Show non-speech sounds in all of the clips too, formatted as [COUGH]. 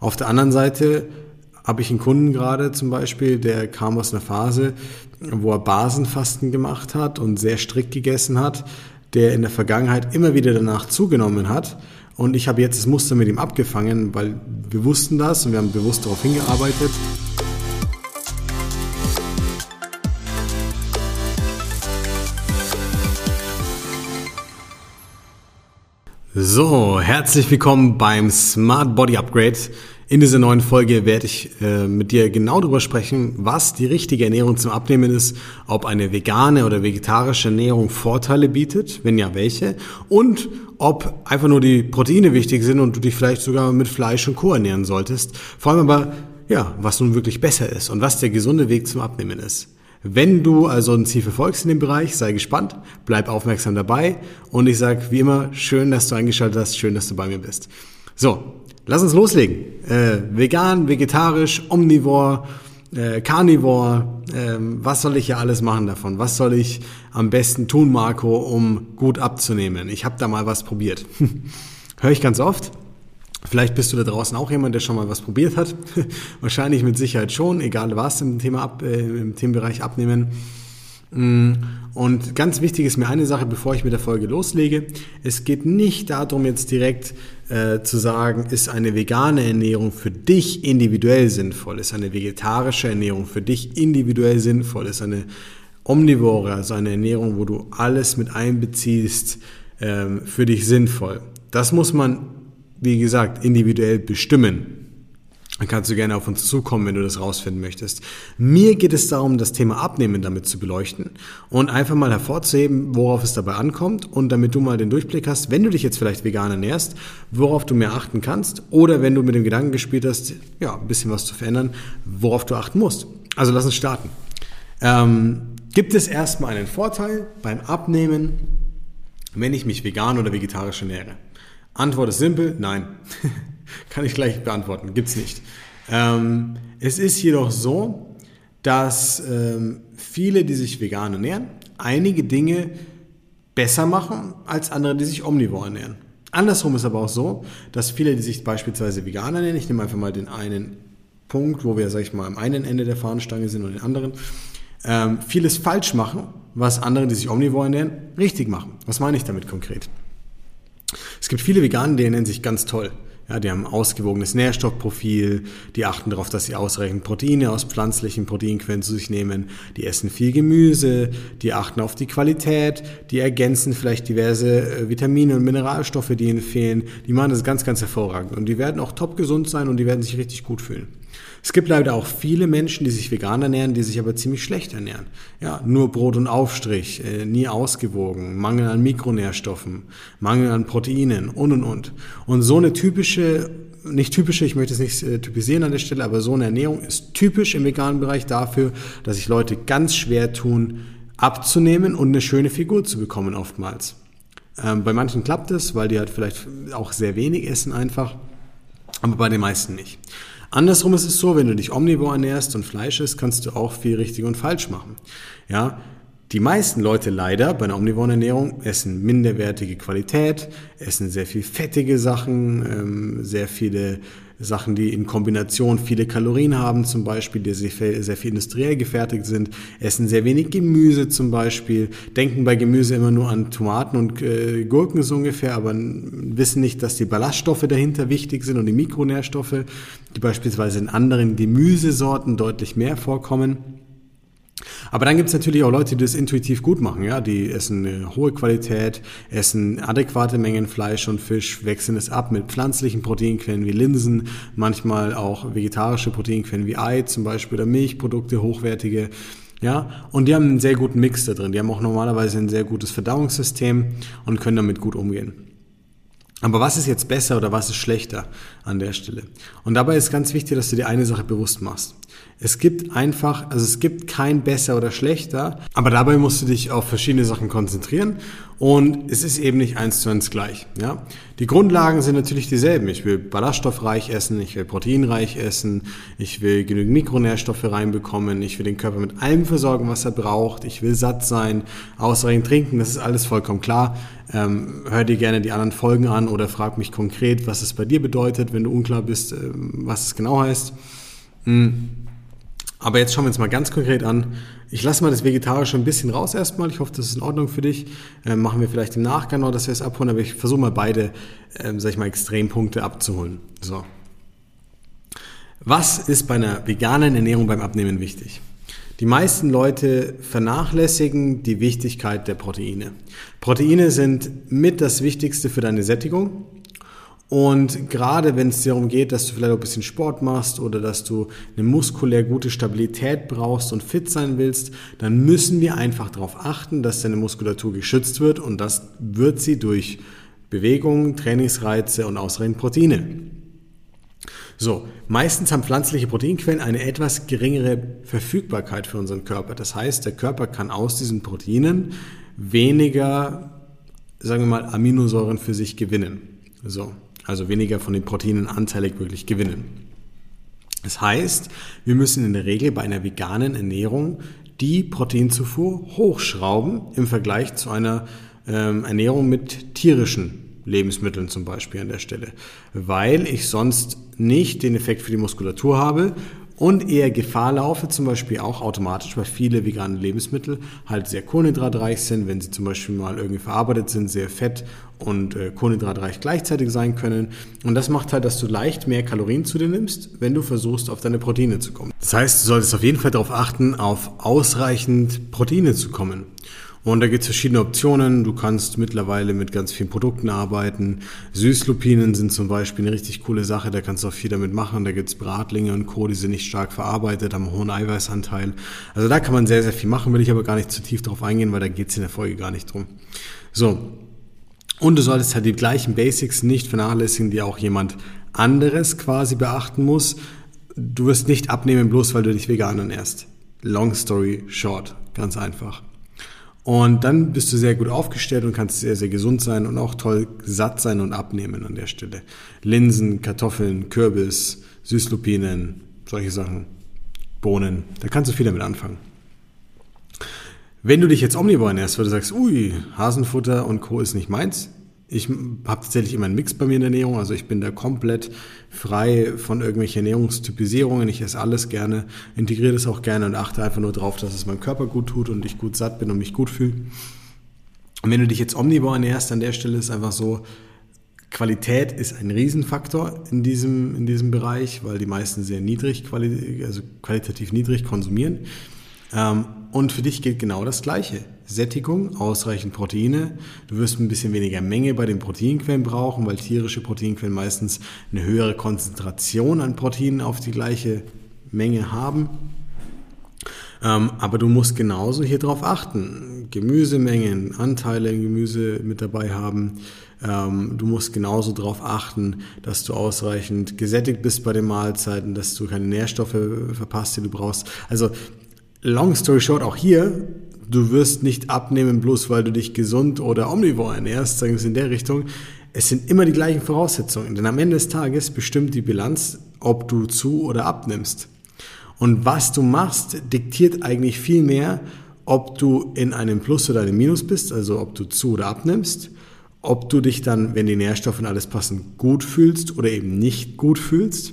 Auf der anderen Seite habe ich einen Kunden gerade zum Beispiel, der kam aus einer Phase, wo er Basenfasten gemacht hat und sehr strikt gegessen hat, der in der Vergangenheit immer wieder danach zugenommen hat. Und ich habe jetzt das Muster mit ihm abgefangen, weil wir wussten das und wir haben bewusst darauf hingearbeitet. So, herzlich willkommen beim Smart Body Upgrade. In dieser neuen Folge werde ich äh, mit dir genau darüber sprechen, was die richtige Ernährung zum Abnehmen ist, ob eine vegane oder vegetarische Ernährung Vorteile bietet, wenn ja welche, und ob einfach nur die Proteine wichtig sind und du dich vielleicht sogar mit Fleisch und Co. ernähren solltest. Vor allem aber, ja, was nun wirklich besser ist und was der gesunde Weg zum Abnehmen ist. Wenn du also ein Ziel verfolgst in dem Bereich, sei gespannt, bleib aufmerksam dabei und ich sage wie immer, schön, dass du eingeschaltet hast, schön, dass du bei mir bist. So, lass uns loslegen. Äh, vegan, vegetarisch, omnivor, äh, Carnivore, äh, was soll ich hier alles machen davon? Was soll ich am besten tun, Marco, um gut abzunehmen? Ich habe da mal was probiert. [LAUGHS] Höre ich ganz oft. Vielleicht bist du da draußen auch jemand, der schon mal was probiert hat. [LAUGHS] Wahrscheinlich mit Sicherheit schon, egal was im, Thema ab, äh, im Themenbereich abnehmen. Mm, und ganz wichtig ist mir eine Sache, bevor ich mit der Folge loslege. Es geht nicht darum, jetzt direkt äh, zu sagen, ist eine vegane Ernährung für dich individuell sinnvoll, ist eine vegetarische Ernährung für dich individuell sinnvoll, ist eine omnivore, also eine Ernährung, wo du alles mit einbeziehst, ähm, für dich sinnvoll. Das muss man wie gesagt, individuell bestimmen. Dann kannst du gerne auf uns zukommen, wenn du das rausfinden möchtest. Mir geht es darum, das Thema Abnehmen damit zu beleuchten und einfach mal hervorzuheben, worauf es dabei ankommt und damit du mal den Durchblick hast, wenn du dich jetzt vielleicht vegan ernährst, worauf du mehr achten kannst oder wenn du mit dem Gedanken gespielt hast, ja, ein bisschen was zu verändern, worauf du achten musst. Also lass uns starten. Ähm, gibt es erstmal einen Vorteil beim Abnehmen, wenn ich mich vegan oder vegetarisch ernähre? Antwort ist simpel, nein. [LAUGHS] Kann ich gleich beantworten, gibt's nicht. Ähm, es ist jedoch so, dass ähm, viele, die sich vegan ernähren, einige Dinge besser machen als andere, die sich omnivor ernähren. Andersrum ist aber auch so, dass viele, die sich beispielsweise vegan ernähren, ich nehme einfach mal den einen Punkt, wo wir, sag ich mal, am einen Ende der Fahnenstange sind und den anderen, ähm, vieles falsch machen, was andere, die sich omnivor ernähren, richtig machen. Was meine ich damit konkret? Es gibt viele Veganer, die nennen sich ganz toll. Ja, die haben ein ausgewogenes Nährstoffprofil, die achten darauf, dass sie ausreichend Proteine aus pflanzlichen Proteinquellen zu sich nehmen, die essen viel Gemüse, die achten auf die Qualität, die ergänzen vielleicht diverse äh, Vitamine und Mineralstoffe, die ihnen fehlen. Die machen das ganz, ganz hervorragend und die werden auch top gesund sein und die werden sich richtig gut fühlen. Es gibt leider auch viele Menschen, die sich vegan ernähren, die sich aber ziemlich schlecht ernähren. Ja, nur Brot und Aufstrich, äh, nie ausgewogen, Mangel an Mikronährstoffen, Mangel an Proteinen und und und. Und so eine typische nicht typische, ich möchte es nicht äh, typisieren an der Stelle, aber so eine Ernährung ist typisch im veganen Bereich dafür, dass sich Leute ganz schwer tun, abzunehmen und eine schöne Figur zu bekommen oftmals. Ähm, bei manchen klappt es, weil die halt vielleicht auch sehr wenig essen einfach, aber bei den meisten nicht. Andersrum ist es so, wenn du dich omnivor ernährst und Fleisch isst, kannst du auch viel richtig und falsch machen. Ja, die meisten Leute leider bei einer omnivoren Ernährung essen minderwertige Qualität, essen sehr viel fettige Sachen, ähm, sehr viele Sachen, die in Kombination viele Kalorien haben, zum Beispiel, die sehr, sehr viel industriell gefertigt sind, essen sehr wenig Gemüse zum Beispiel, denken bei Gemüse immer nur an Tomaten und äh, Gurken so ungefähr, aber wissen nicht, dass die Ballaststoffe dahinter wichtig sind und die Mikronährstoffe, die beispielsweise in anderen Gemüsesorten deutlich mehr vorkommen. Aber dann gibt es natürlich auch Leute, die das intuitiv gut machen. Ja? Die essen eine hohe Qualität, essen adäquate Mengen Fleisch und Fisch, wechseln es ab mit pflanzlichen Proteinquellen wie Linsen, manchmal auch vegetarische Proteinquellen wie Ei zum Beispiel oder Milchprodukte, hochwertige. Ja, und die haben einen sehr guten Mix da drin. Die haben auch normalerweise ein sehr gutes Verdauungssystem und können damit gut umgehen. Aber was ist jetzt besser oder was ist schlechter an der Stelle? Und dabei ist ganz wichtig, dass du dir eine Sache bewusst machst. Es gibt einfach, also es gibt kein besser oder schlechter, aber dabei musst du dich auf verschiedene Sachen konzentrieren Und es ist eben nicht eins zu eins gleich. Ja? Die Grundlagen sind natürlich dieselben. Ich will ballaststoffreich essen, ich will proteinreich essen, ich will genügend Mikronährstoffe reinbekommen, ich will den Körper mit allem versorgen, was er braucht, ich will satt sein, ausreichend trinken, das ist alles vollkommen klar. Ähm, hör dir gerne die anderen Folgen an oder frag mich konkret, was es bei dir bedeutet, wenn du unklar bist, äh, was es genau heißt. Mhm. Aber jetzt schauen wir uns mal ganz konkret an. Ich lasse mal das Vegetarische ein bisschen raus erstmal. Ich hoffe, das ist in Ordnung für dich. Ähm, machen wir vielleicht im Nachgang noch, dass wir es abholen, aber ich versuche mal beide, ähm, sag ich mal, Extrempunkte abzuholen. So. Was ist bei einer veganen Ernährung beim Abnehmen wichtig? Die meisten Leute vernachlässigen die Wichtigkeit der Proteine. Proteine sind mit das Wichtigste für deine Sättigung. Und gerade wenn es darum geht, dass du vielleicht auch ein bisschen Sport machst oder dass du eine muskulär gute Stabilität brauchst und fit sein willst, dann müssen wir einfach darauf achten, dass deine Muskulatur geschützt wird und das wird sie durch Bewegung, Trainingsreize und ausreichend Proteine. So, meistens haben pflanzliche Proteinquellen eine etwas geringere Verfügbarkeit für unseren Körper. Das heißt, der Körper kann aus diesen Proteinen weniger, sagen wir mal, Aminosäuren für sich gewinnen. So, also weniger von den Proteinen anteilig wirklich gewinnen. Das heißt, wir müssen in der Regel bei einer veganen Ernährung die Proteinzufuhr hochschrauben im Vergleich zu einer ähm, Ernährung mit tierischen Lebensmitteln zum Beispiel an der Stelle, weil ich sonst nicht den Effekt für die Muskulatur habe und eher Gefahr laufe, zum Beispiel auch automatisch, weil viele vegane Lebensmittel halt sehr kohlenhydratreich sind, wenn sie zum Beispiel mal irgendwie verarbeitet sind, sehr fett und äh, kohlenhydratreich gleichzeitig sein können. Und das macht halt, dass du leicht mehr Kalorien zu dir nimmst, wenn du versuchst, auf deine Proteine zu kommen. Das heißt, du solltest auf jeden Fall darauf achten, auf ausreichend Proteine zu kommen. Und da gibt es verschiedene Optionen. Du kannst mittlerweile mit ganz vielen Produkten arbeiten. Süßlupinen sind zum Beispiel eine richtig coole Sache. Da kannst du auch viel damit machen. Da gibt es Bratlinge und Co., die sind nicht stark verarbeitet, haben einen hohen Eiweißanteil. Also da kann man sehr, sehr viel machen, will ich aber gar nicht zu tief drauf eingehen, weil da geht es in der Folge gar nicht drum. So. Und du solltest halt die gleichen Basics nicht vernachlässigen, die auch jemand anderes quasi beachten muss. Du wirst nicht abnehmen, bloß weil du dich vegan ernährst. Long story short. Ganz einfach. Und dann bist du sehr gut aufgestellt und kannst sehr, sehr gesund sein und auch toll satt sein und abnehmen an der Stelle. Linsen, Kartoffeln, Kürbis, Süßlupinen, solche Sachen, Bohnen, da kannst du viel damit anfangen. Wenn du dich jetzt omnivor ernährst, weil du sagst, ui, Hasenfutter und Co. ist nicht meins, ich habe tatsächlich immer einen Mix bei mir in der Ernährung, also ich bin da komplett frei von irgendwelchen Ernährungstypisierungen. Ich esse alles gerne, integriere das auch gerne und achte einfach nur darauf, dass es meinem Körper gut tut und ich gut satt bin und mich gut fühle. Und wenn du dich jetzt omnivor ernährst, an der Stelle ist einfach so, Qualität ist ein Riesenfaktor in diesem, in diesem Bereich, weil die meisten sehr niedrig, also qualitativ niedrig konsumieren. Ähm, und für dich gilt genau das Gleiche. Sättigung, ausreichend Proteine. Du wirst ein bisschen weniger Menge bei den Proteinquellen brauchen, weil tierische Proteinquellen meistens eine höhere Konzentration an Proteinen auf die gleiche Menge haben. Ähm, aber du musst genauso hier drauf achten. Gemüsemengen, Anteile in Gemüse mit dabei haben. Ähm, du musst genauso darauf achten, dass du ausreichend gesättigt bist bei den Mahlzeiten, dass du keine Nährstoffe verpasst, die du brauchst. Also long story short, auch hier, du wirst nicht abnehmen, bloß weil du dich gesund oder omnivor ernährst, sagen wir es in der Richtung. Es sind immer die gleichen Voraussetzungen, denn am Ende des Tages bestimmt die Bilanz, ob du zu oder abnimmst. Und was du machst, diktiert eigentlich viel mehr, ob du in einem Plus oder einem Minus bist, also ob du zu oder abnimmst, ob du dich dann, wenn die Nährstoffe und alles passen, gut fühlst oder eben nicht gut fühlst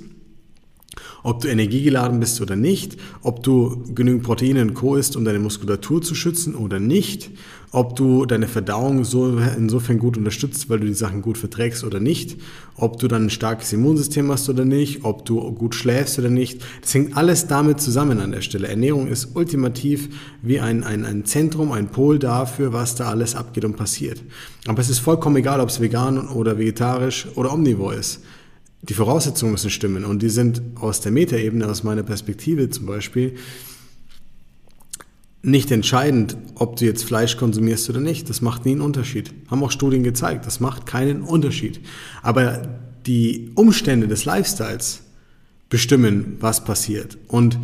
ob du energiegeladen bist oder nicht, ob du genügend Proteine und Co. isst, um deine Muskulatur zu schützen oder nicht, ob du deine Verdauung so insofern gut unterstützt, weil du die Sachen gut verträgst oder nicht, ob du dann ein starkes Immunsystem hast oder nicht, ob du gut schläfst oder nicht. Das hängt alles damit zusammen an der Stelle. Ernährung ist ultimativ wie ein, ein, ein Zentrum, ein Pol dafür, was da alles abgeht und passiert. Aber es ist vollkommen egal, ob es vegan oder vegetarisch oder omnivor ist die Voraussetzungen müssen stimmen und die sind aus der Metaebene, aus meiner Perspektive zum Beispiel, nicht entscheidend, ob du jetzt Fleisch konsumierst oder nicht. Das macht nie einen Unterschied. Haben auch Studien gezeigt. Das macht keinen Unterschied. Aber die Umstände des Lifestyles bestimmen, was passiert. Und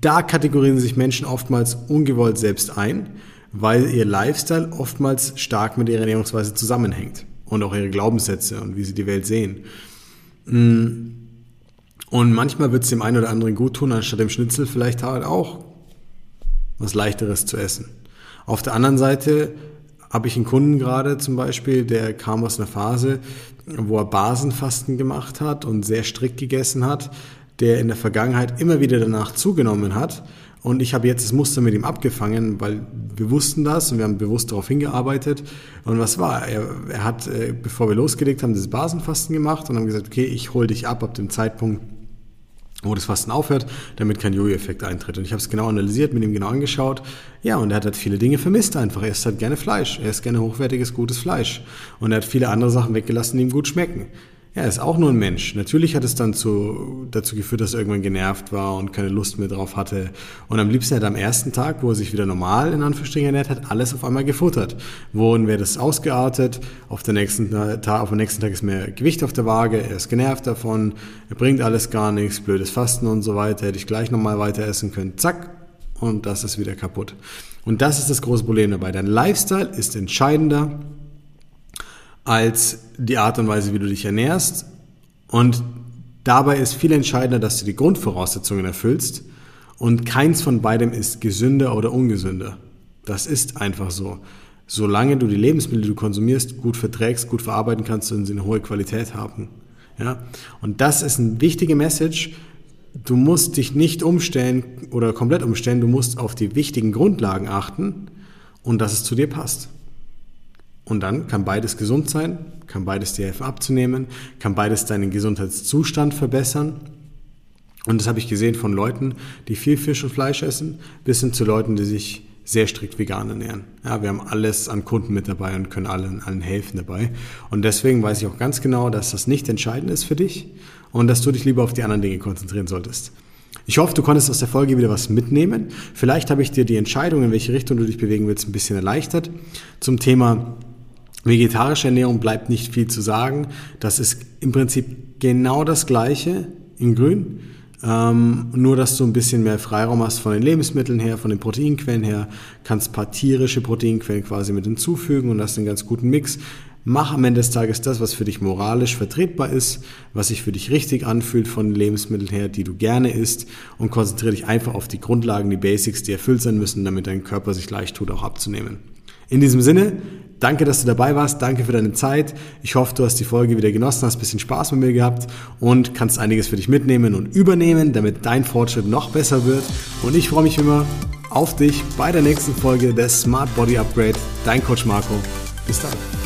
da kategorisieren sich Menschen oftmals ungewollt selbst ein, weil ihr Lifestyle oftmals stark mit ihrer Ernährungsweise zusammenhängt und auch ihre Glaubenssätze und wie sie die Welt sehen. Mm. Und manchmal wird es dem einen oder anderen gut tun, anstatt dem Schnitzel vielleicht halt auch was leichteres zu essen. Auf der anderen Seite habe ich einen Kunden gerade zum Beispiel, der kam aus einer Phase, wo er Basenfasten gemacht hat und sehr strikt gegessen hat, der in der Vergangenheit immer wieder danach zugenommen hat. Und ich habe jetzt das Muster mit ihm abgefangen, weil wir wussten das und wir haben bewusst darauf hingearbeitet. Und was war? Er, er hat, äh, bevor wir losgelegt haben, das Basenfasten gemacht und haben gesagt, okay, ich hole dich ab ab dem Zeitpunkt, wo das Fasten aufhört, damit kein Jojo-Effekt eintritt. Und ich habe es genau analysiert, mit ihm genau angeschaut. Ja, und er hat halt viele Dinge vermisst einfach. Er isst halt gerne Fleisch. Er isst gerne hochwertiges, gutes Fleisch. Und er hat viele andere Sachen weggelassen, die ihm gut schmecken. Ja, er ist auch nur ein Mensch. Natürlich hat es dann zu, dazu geführt, dass er irgendwann genervt war und keine Lust mehr drauf hatte. Und am liebsten hat er am ersten Tag, wo er sich wieder normal in Anführungsstrichen ernährt hat, alles auf einmal gefuttert. Wohin wäre das ausgeartet? Auf, der nächsten Tag, auf dem nächsten Tag ist mehr Gewicht auf der Waage. Er ist genervt davon. Er bringt alles gar nichts. Blödes Fasten und so weiter. Hätte ich gleich nochmal weiter essen können. Zack. Und das ist wieder kaputt. Und das ist das große Problem dabei. Dein Lifestyle ist entscheidender als die Art und Weise, wie du dich ernährst. Und dabei ist viel entscheidender, dass du die Grundvoraussetzungen erfüllst. Und keins von beidem ist gesünder oder ungesünder. Das ist einfach so. Solange du die Lebensmittel, die du konsumierst, gut verträgst, gut verarbeiten kannst und sie eine hohe Qualität haben. Ja? Und das ist eine wichtige Message. Du musst dich nicht umstellen oder komplett umstellen. Du musst auf die wichtigen Grundlagen achten und dass es zu dir passt. Und dann kann beides gesund sein, kann beides dir helfen abzunehmen, kann beides deinen Gesundheitszustand verbessern. Und das habe ich gesehen von Leuten, die viel Fisch und Fleisch essen, bis hin zu Leuten, die sich sehr strikt vegan ernähren. Ja, wir haben alles an Kunden mit dabei und können allen, allen helfen dabei. Und deswegen weiß ich auch ganz genau, dass das nicht entscheidend ist für dich und dass du dich lieber auf die anderen Dinge konzentrieren solltest. Ich hoffe, du konntest aus der Folge wieder was mitnehmen. Vielleicht habe ich dir die Entscheidung, in welche Richtung du dich bewegen willst, ein bisschen erleichtert. Zum Thema Vegetarische Ernährung bleibt nicht viel zu sagen. Das ist im Prinzip genau das Gleiche in Grün. Ähm, nur, dass du ein bisschen mehr Freiraum hast von den Lebensmitteln her, von den Proteinquellen her, kannst paar tierische Proteinquellen quasi mit hinzufügen und hast einen ganz guten Mix. Mach am Ende des Tages das, was für dich moralisch vertretbar ist, was sich für dich richtig anfühlt von den Lebensmitteln her, die du gerne isst und konzentriere dich einfach auf die Grundlagen, die Basics, die erfüllt sein müssen, damit dein Körper sich leicht tut, auch abzunehmen. In diesem Sinne, Danke, dass du dabei warst. Danke für deine Zeit. Ich hoffe, du hast die Folge wieder genossen, hast ein bisschen Spaß mit mir gehabt und kannst einiges für dich mitnehmen und übernehmen, damit dein Fortschritt noch besser wird. Und ich freue mich immer auf dich bei der nächsten Folge des Smart Body Upgrade. Dein Coach Marco. Bis dann.